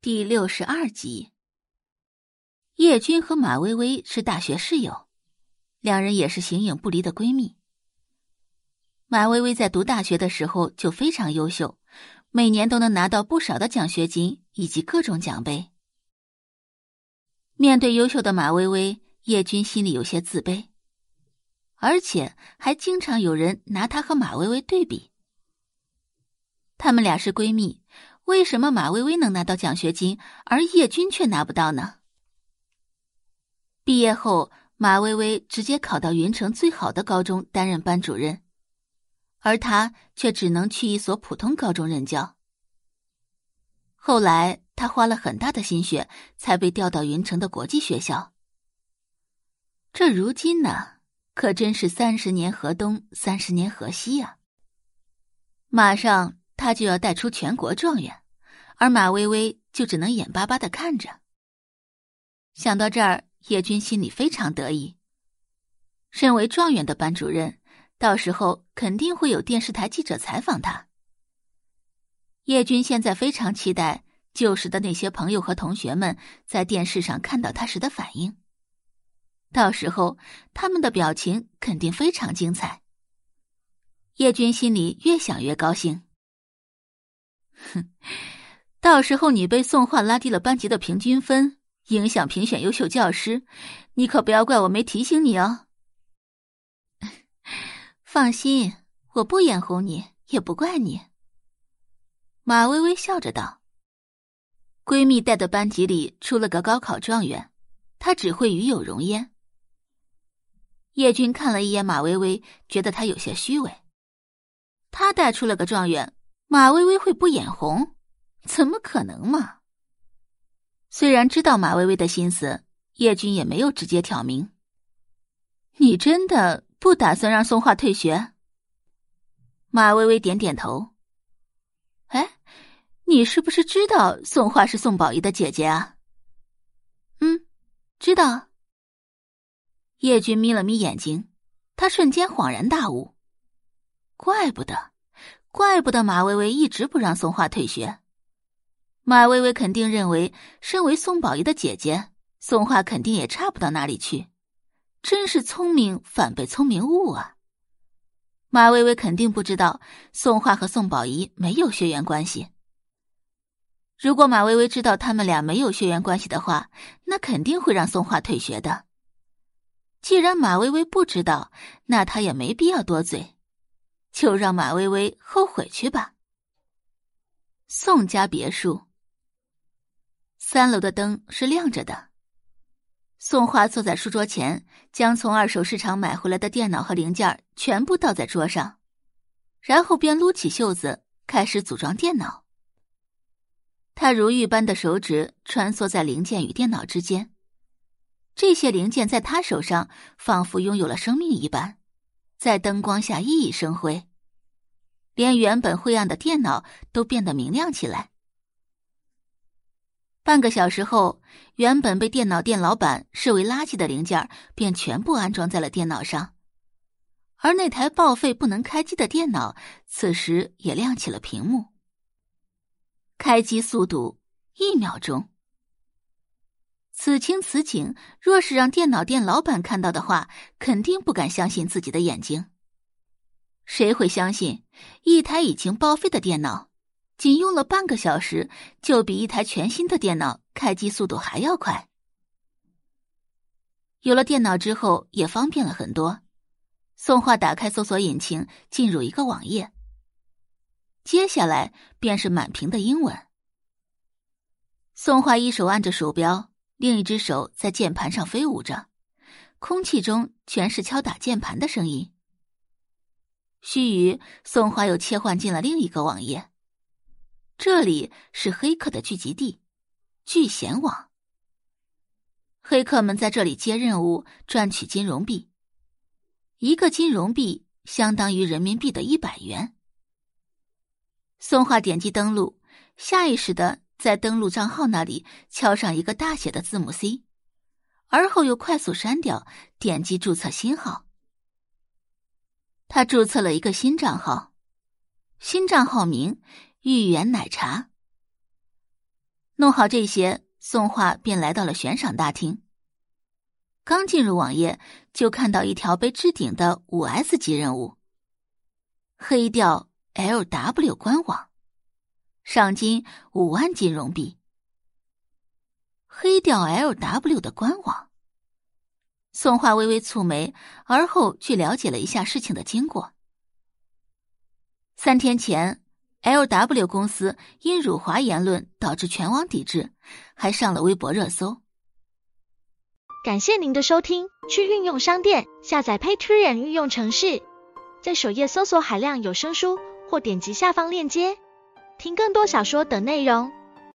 第六十二集，叶军和马薇薇是大学室友，两人也是形影不离的闺蜜。马薇薇在读大学的时候就非常优秀，每年都能拿到不少的奖学金以及各种奖杯。面对优秀的马薇薇，叶军心里有些自卑，而且还经常有人拿她和马薇薇对比。她们俩是闺蜜。为什么马薇薇能拿到奖学金，而叶军却拿不到呢？毕业后，马薇薇直接考到云城最好的高中担任班主任，而他却只能去一所普通高中任教。后来，他花了很大的心血，才被调到云城的国际学校。这如今呢，可真是三十年河东，三十年河西呀！马上。他就要带出全国状元，而马薇薇就只能眼巴巴的看着。想到这儿，叶军心里非常得意。身为状元的班主任，到时候肯定会有电视台记者采访他。叶军现在非常期待旧时的那些朋友和同学们在电视上看到他时的反应。到时候他们的表情肯定非常精彩。叶军心里越想越高兴。哼，到时候你被宋画拉低了班级的平均分，影响评选优秀教师，你可不要怪我没提醒你哦。放心，我不眼红你，也不怪你。马薇薇笑着道：“闺蜜带的班级里出了个高考状元，她只会与有容焉。”叶军看了一眼马薇薇，觉得她有些虚伪。她带出了个状元。马薇薇会不眼红？怎么可能嘛！虽然知道马薇薇的心思，叶军也没有直接挑明。你真的不打算让宋画退学？马薇薇点点头。哎，你是不是知道宋画是宋宝仪的姐姐啊？嗯，知道。叶军眯了眯眼睛，他瞬间恍然大悟，怪不得。怪不得马薇薇一直不让宋画退学，马薇薇肯定认为，身为宋宝仪的姐姐，宋画肯定也差不到哪里去。真是聪明反被聪明误啊！马薇薇肯定不知道，宋画和宋宝仪没有血缘关系。如果马薇薇知道他们俩没有血缘关系的话，那肯定会让宋画退学的。既然马薇薇不知道，那她也没必要多嘴。就让马薇薇后悔去吧。宋家别墅，三楼的灯是亮着的。宋华坐在书桌前，将从二手市场买回来的电脑和零件全部倒在桌上，然后便撸起袖子开始组装电脑。他如玉般的手指穿梭在零件与电脑之间，这些零件在他手上仿佛拥有了生命一般。在灯光下熠熠生辉，连原本灰暗的电脑都变得明亮起来。半个小时后，原本被电脑店老板视为垃圾的零件便全部安装在了电脑上，而那台报废不能开机的电脑，此时也亮起了屏幕。开机速度一秒钟。此情此景，若是让电脑店老板看到的话，肯定不敢相信自己的眼睛。谁会相信一台已经报废的电脑，仅用了半个小时，就比一台全新的电脑开机速度还要快？有了电脑之后，也方便了很多。宋画打开搜索引擎，进入一个网页，接下来便是满屏的英文。宋画一手按着鼠标。另一只手在键盘上飞舞着，空气中全是敲打键盘的声音。须臾，宋华又切换进了另一个网页。这里是黑客的聚集地——聚贤网。黑客们在这里接任务，赚取金融币。一个金融币相当于人民币的一百元。宋华点击登录，下意识的。在登录账号那里敲上一个大写的字母 C，而后又快速删掉，点击注册新号。他注册了一个新账号，新账号名“芋圆奶茶”。弄好这些，宋画便来到了悬赏大厅。刚进入网页，就看到一条被置顶的五 S 级任务：黑掉 LW 官网，赏金五万金融币。黑掉 LW 的官网，宋画微微蹙眉，而后去了解了一下事情的经过。三天前，LW 公司因辱华言论导致全网抵制，还上了微博热搜。感谢您的收听，去运用商店下载 Patreon 运用城市，在首页搜索海量有声书，或点击下方链接听更多小说等内容。